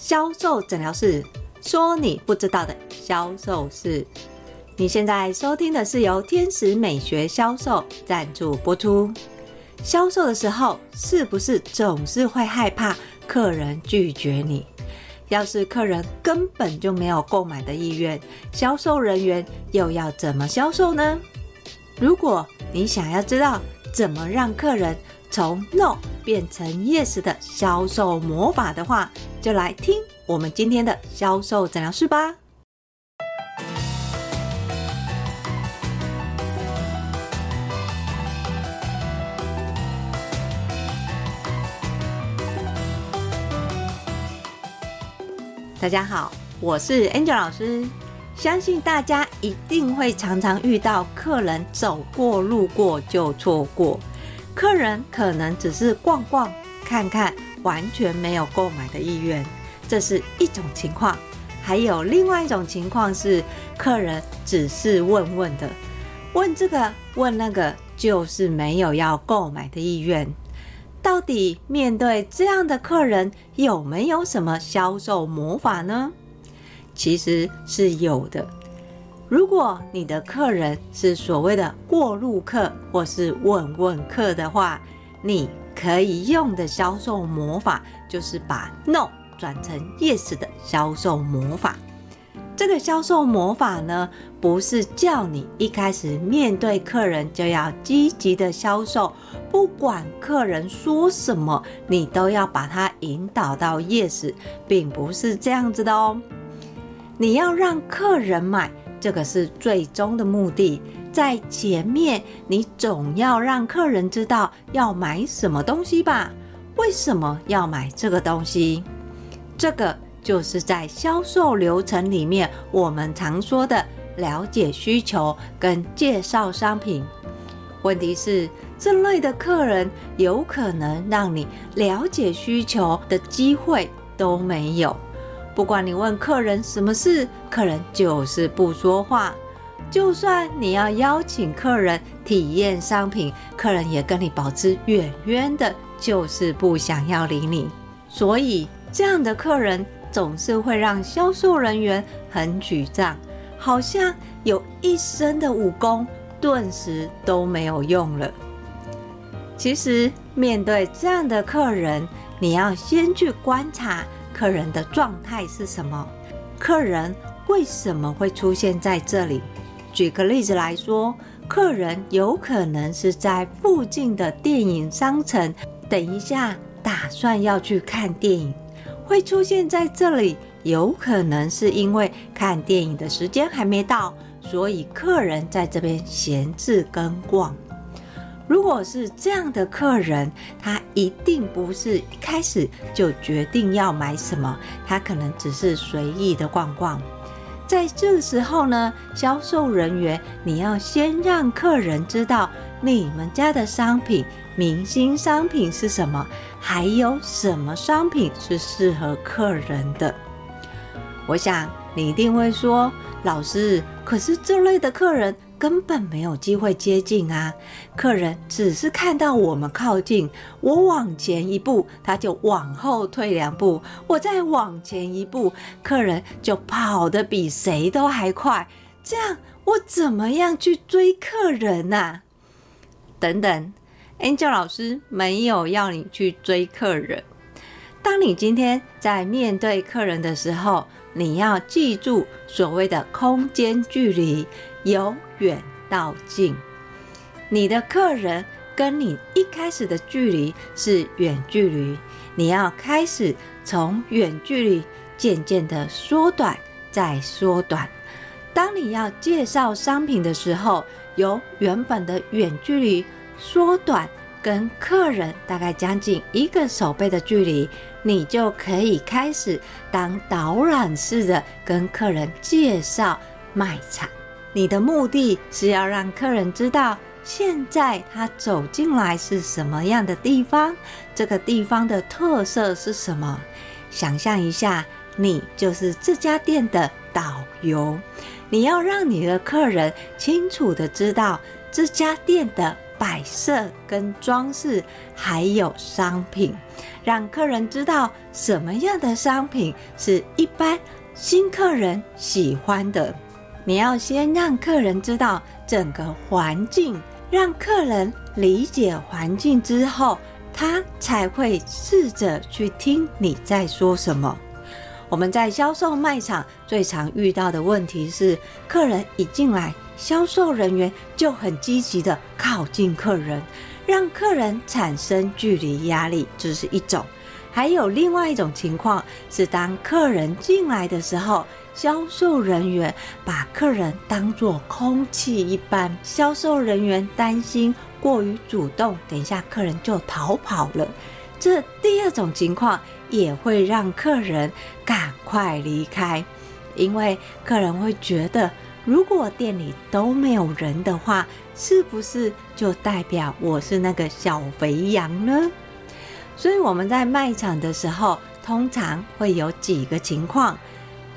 销售诊疗室，说你不知道的销售事。你现在收听的是由天使美学销售赞助播出。销售的时候，是不是总是会害怕客人拒绝你？要是客人根本就没有购买的意愿，销售人员又要怎么销售呢？如果你想要知道怎么让客人从 No 变成 Yes 的销售魔法的话，就来听我们今天的销售诊疗室吧。大家好，我是 Angel 老师。相信大家一定会常常遇到客人走过路过就错过，客人可能只是逛逛看看，完全没有购买的意愿，这是一种情况。还有另外一种情况是，客人只是问问的，问这个问那个，就是没有要购买的意愿。到底面对这样的客人，有没有什么销售魔法呢？其实是有的。如果你的客人是所谓的过路客或是问问客的话，你可以用的销售魔法就是把 No 转成 Yes 的销售魔法。这个销售魔法呢，不是叫你一开始面对客人就要积极的销售，不管客人说什么，你都要把它引导到 yes，并不是这样子的哦。你要让客人买，这个是最终的目的。在前面，你总要让客人知道要买什么东西吧？为什么要买这个东西？这个。就是在销售流程里面，我们常说的了解需求跟介绍商品。问题是，这类的客人有可能让你了解需求的机会都没有。不管你问客人什么事，客人就是不说话。就算你要邀请客人体验商品，客人也跟你保持远远的，就是不想要理你。所以，这样的客人。总是会让销售人员很沮丧，好像有一身的武功，顿时都没有用了。其实，面对这样的客人，你要先去观察客人的状态是什么，客人为什么会出现在这里。举个例子来说，客人有可能是在附近的电影商城，等一下打算要去看电影。会出现在这里，有可能是因为看电影的时间还没到，所以客人在这边闲置跟逛。如果是这样的客人，他一定不是一开始就决定要买什么，他可能只是随意的逛逛。在这时候呢，销售人员你要先让客人知道你们家的商品。明星商品是什么？还有什么商品是适合客人的？我想你一定会说，老师，可是这类的客人根本没有机会接近啊！客人只是看到我们靠近，我往前一步，他就往后退两步；我再往前一步，客人就跑得比谁都还快。这样我怎么样去追客人啊？等等。Angel 老师没有要你去追客人。当你今天在面对客人的时候，你要记住所谓的空间距离，由远到近。你的客人跟你一开始的距离是远距离，你要开始从远距离渐渐的缩短，再缩短。当你要介绍商品的时候，由原本的远距离。缩短跟客人大概将近一个手背的距离，你就可以开始当导览式的跟客人介绍卖场。你的目的是要让客人知道现在他走进来是什么样的地方，这个地方的特色是什么。想象一下，你就是这家店的导游，你要让你的客人清楚地知道这家店的。摆设跟装饰，还有商品，让客人知道什么样的商品是一般新客人喜欢的。你要先让客人知道整个环境，让客人理解环境之后，他才会试着去听你在说什么。我们在销售卖场最常遇到的问题是，客人一进来，销售人员就很积极地靠近客人，让客人产生距离压力，这是一种。还有另外一种情况是，当客人进来的时候，销售人员把客人当作空气一般，销售人员担心过于主动，等一下客人就逃跑了。这第二种情况也会让客人赶快离开，因为客人会觉得，如果店里都没有人的话，是不是就代表我是那个小肥羊呢？所以我们在卖场的时候，通常会有几个情况。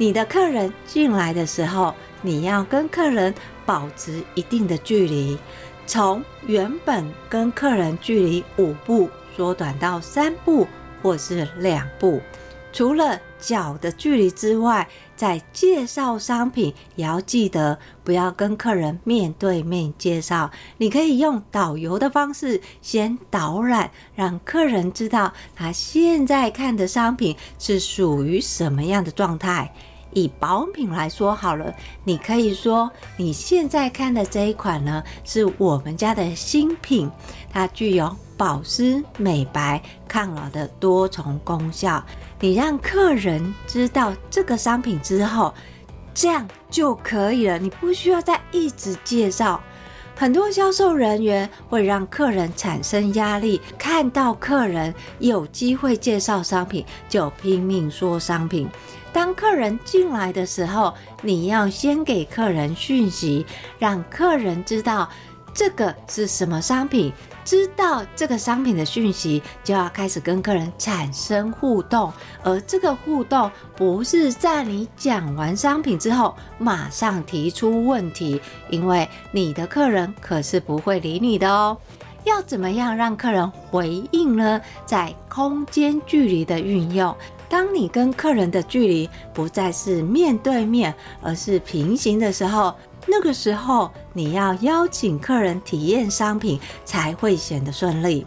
你的客人进来的时候，你要跟客人保持一定的距离，从原本跟客人距离五步缩短到三步或是两步。除了脚的距离之外，在介绍商品也要记得不要跟客人面对面介绍。你可以用导游的方式先导览，让客人知道他现在看的商品是属于什么样的状态。以保养品来说好了，你可以说你现在看的这一款呢，是我们家的新品，它具有保湿、美白、抗老的多重功效。你让客人知道这个商品之后，这样就可以了，你不需要再一直介绍。很多销售人员会让客人产生压力，看到客人有机会介绍商品，就拼命说商品。当客人进来的时候，你要先给客人讯息，让客人知道这个是什么商品。知道这个商品的讯息，就要开始跟客人产生互动。而这个互动不是在你讲完商品之后马上提出问题，因为你的客人可是不会理你的哦。要怎么样让客人回应呢？在空间距离的运用。当你跟客人的距离不再是面对面，而是平行的时候，那个时候你要邀请客人体验商品才会显得顺利。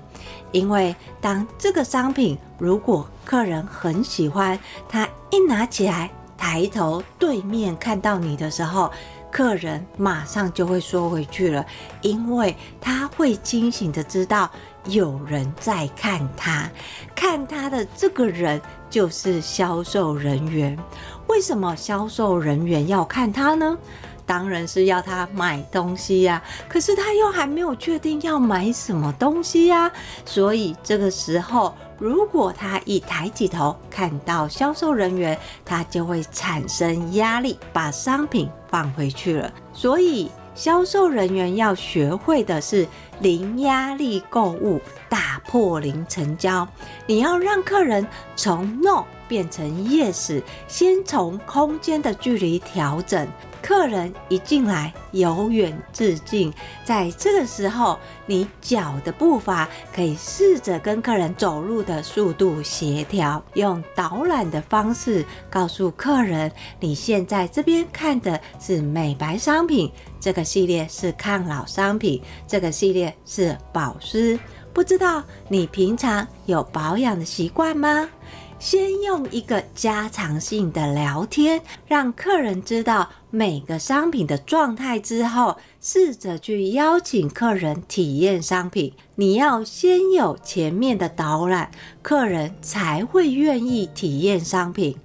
因为当这个商品如果客人很喜欢，他一拿起来抬头对面看到你的时候，客人马上就会缩回去了，因为他会清醒的知道有人在看他，看他的这个人。就是销售人员，为什么销售人员要看他呢？当然是要他买东西呀。可是他又还没有确定要买什么东西呀。所以这个时候，如果他一抬起头看到销售人员，他就会产生压力，把商品放回去了。所以。销售人员要学会的是零压力购物，打破零成交。你要让客人从 no 变成 yes，先从空间的距离调整。客人一进来，由远至近，在这个时候，你脚的步伐可以试着跟客人走路的速度协调，用导览的方式告诉客人，你现在这边看的是美白商品，这个系列是抗老商品，这个系列是保湿。不知道你平常有保养的习惯吗？先用一个家常性的聊天，让客人知道每个商品的状态之后，试着去邀请客人体验商品。你要先有前面的导览，客人才会愿意体验商品。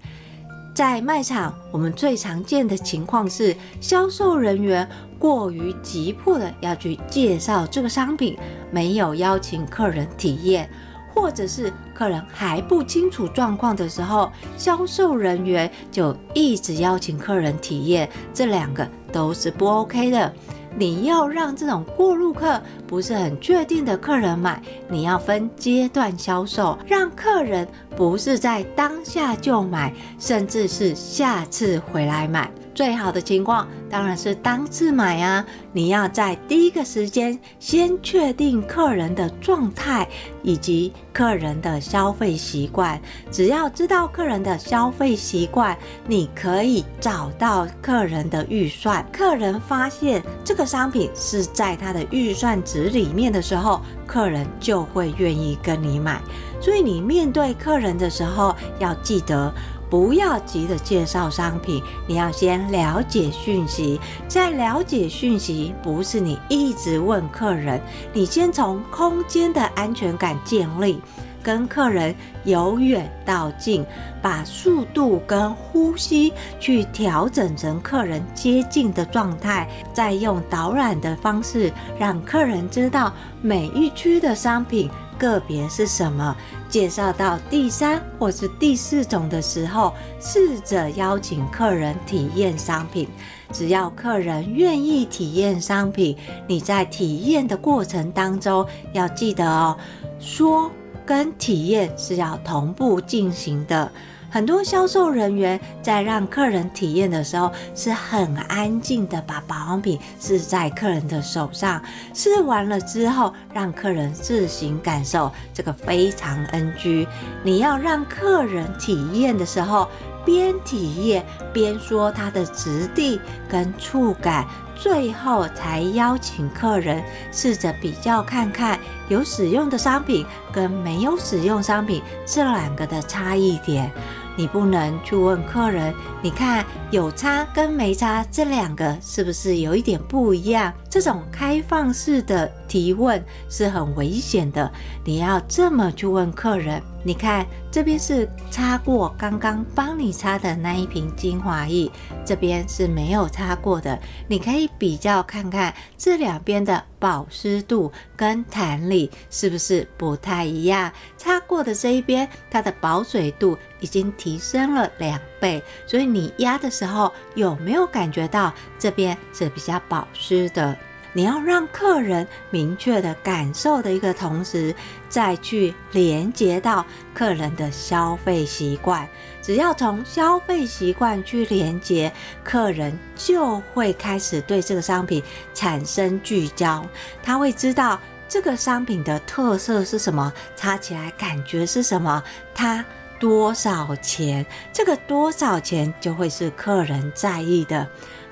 在卖场，我们最常见的情况是，销售人员过于急迫的要去介绍这个商品，没有邀请客人体验。或者是客人还不清楚状况的时候，销售人员就一直邀请客人体验，这两个都是不 OK 的。你要让这种过路客不是很确定的客人买，你要分阶段销售，让客人不是在当下就买，甚至是下次回来买。最好的情况当然是当次买啊！你要在第一个时间先确定客人的状态以及客人的消费习惯。只要知道客人的消费习惯，你可以找到客人的预算。客人发现这个商品是在他的预算值里面的时候，客人就会愿意跟你买。所以你面对客人的时候，要记得。不要急着介绍商品，你要先了解讯息。在了解讯息，不是你一直问客人，你先从空间的安全感建立，跟客人由远到近，把速度跟呼吸去调整成客人接近的状态，再用导览的方式让客人知道每一区的商品。个别是什么？介绍到第三或是第四种的时候，试着邀请客人体验商品。只要客人愿意体验商品，你在体验的过程当中要记得哦，说跟体验是要同步进行的。很多销售人员在让客人体验的时候，是很安静的，把保养品试在客人的手上，试完了之后，让客人自行感受，这个非常 NG。你要让客人体验的时候，边体验边说他的质地跟触感，最后才邀请客人试着比较看看有使用的商品跟没有使用商品这两个的差异点。你不能去问客人，你看有差跟没差这两个是不是有一点不一样？这种开放式的提问是很危险的。你要这么去问客人，你看这边是擦过刚刚帮你擦的那一瓶精华液，这边是没有擦过的。你可以比较看看这两边的保湿度跟弹力是不是不太一样？擦过的这一边，它的保水度已经提升了两倍，所以你压的时候有没有感觉到这边是比较保湿的？你要让客人明确的感受的一个同时，再去连接到客人的消费习惯。只要从消费习惯去连接，客人就会开始对这个商品产生聚焦。他会知道这个商品的特色是什么，擦起来感觉是什么，它多少钱？这个多少钱就会是客人在意的。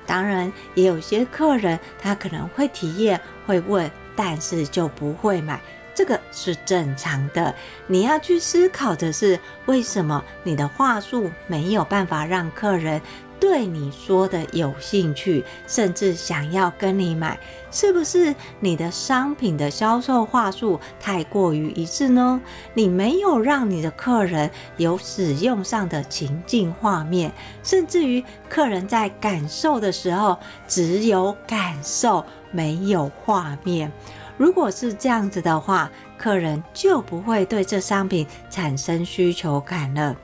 当然，也有些客人他可能会体验、会问，但是就不会买，这个是正常的。你要去思考的是，为什么你的话术没有办法让客人对你说的有兴趣，甚至想要跟你买，是不是你的商品的销售话术太过于一致呢？你没有让你的客人有使用上的情境画面，甚至于客人在感受的时候只有感受，没有画面。如果是这样子的话，客人就不会对这商品产生需求感了。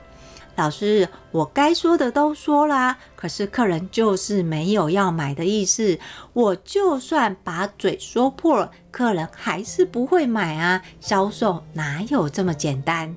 老师，我该说的都说啦，可是客人就是没有要买的意思。我就算把嘴说破了，客人还是不会买啊。销售哪有这么简单？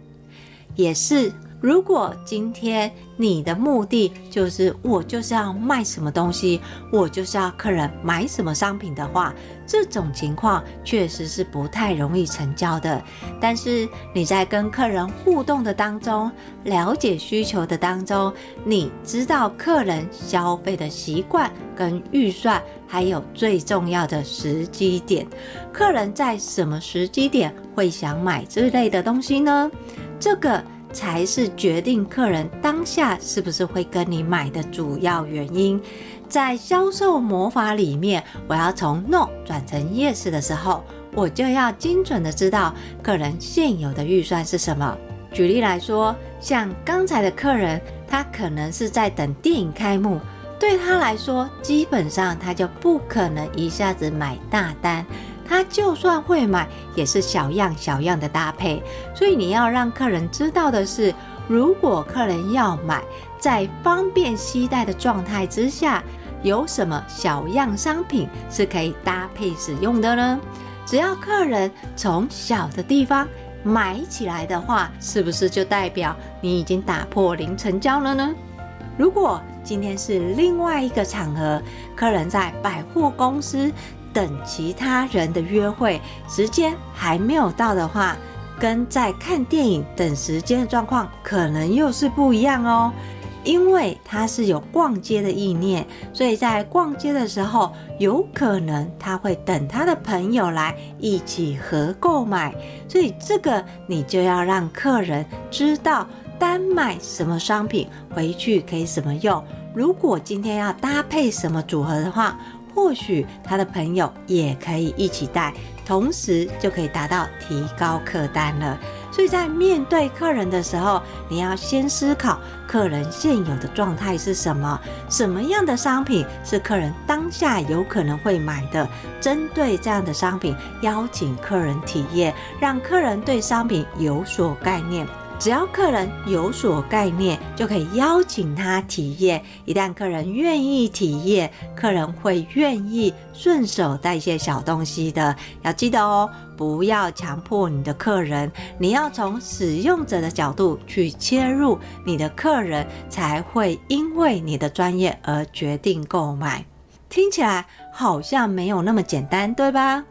也是。如果今天你的目的就是我就是要卖什么东西，我就是要客人买什么商品的话，这种情况确实是不太容易成交的。但是你在跟客人互动的当中，了解需求的当中，你知道客人消费的习惯跟预算，还有最重要的时机点，客人在什么时机点会想买这类的东西呢？这个。才是决定客人当下是不是会跟你买的主要原因。在销售魔法里面，我要从 no 转成 yes 的时候，我就要精准的知道客人现有的预算是什么。举例来说，像刚才的客人，他可能是在等电影开幕，对他来说，基本上他就不可能一下子买大单。他就算会买，也是小样小样的搭配。所以你要让客人知道的是，如果客人要买，在方便携带的状态之下，有什么小样商品是可以搭配使用的呢？只要客人从小的地方买起来的话，是不是就代表你已经打破零成交了呢？如果今天是另外一个场合，客人在百货公司等其他人的约会，时间还没有到的话，跟在看电影等时间的状况可能又是不一样哦。因为他是有逛街的意念，所以在逛街的时候，有可能他会等他的朋友来一起合购买，所以这个你就要让客人知道单买什么商品回去可以怎么用。如果今天要搭配什么组合的话，或许他的朋友也可以一起带，同时就可以达到提高客单了。所以在面对客人的时候，你要先思考客人现有的状态是什么，什么样的商品是客人当下有可能会买的。针对这样的商品，邀请客人体验，让客人对商品有所概念。只要客人有所概念，就可以邀请他体验。一旦客人愿意体验，客人会愿意顺手带一些小东西的。要记得哦，不要强迫你的客人，你要从使用者的角度去切入，你的客人才会因为你的专业而决定购买。听起来好像没有那么简单，对吧？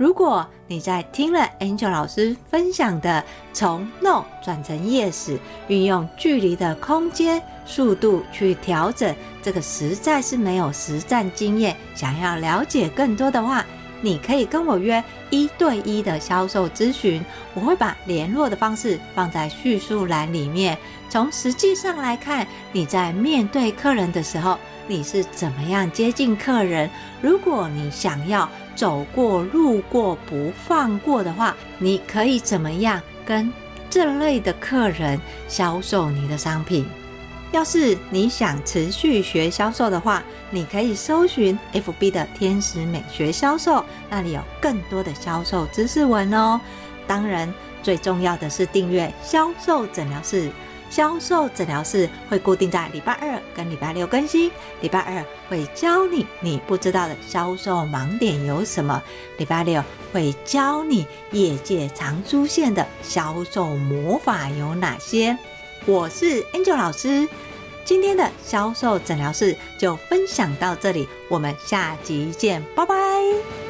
如果你在听了 Angel 老师分享的从 No 转成 Yes，运用距离的空间、速度去调整，这个实在是没有实战经验。想要了解更多的话，你可以跟我约一对一的销售咨询，我会把联络的方式放在叙述栏里面。从实际上来看，你在面对客人的时候，你是怎么样接近客人？如果你想要走过路过不放过的话，你可以怎么样跟这类的客人销售你的商品？要是你想持续学销售的话，你可以搜寻 FB 的天使美学销售，那里有更多的销售知识文哦。当然，最重要的是订阅销售诊疗室。销售诊疗室会固定在礼拜二跟礼拜六更新。礼拜二会教你你不知道的销售盲点有什么，礼拜六会教你业界常出现的销售魔法有哪些。我是 Angel 老师，今天的销售诊疗室就分享到这里，我们下集见，拜拜。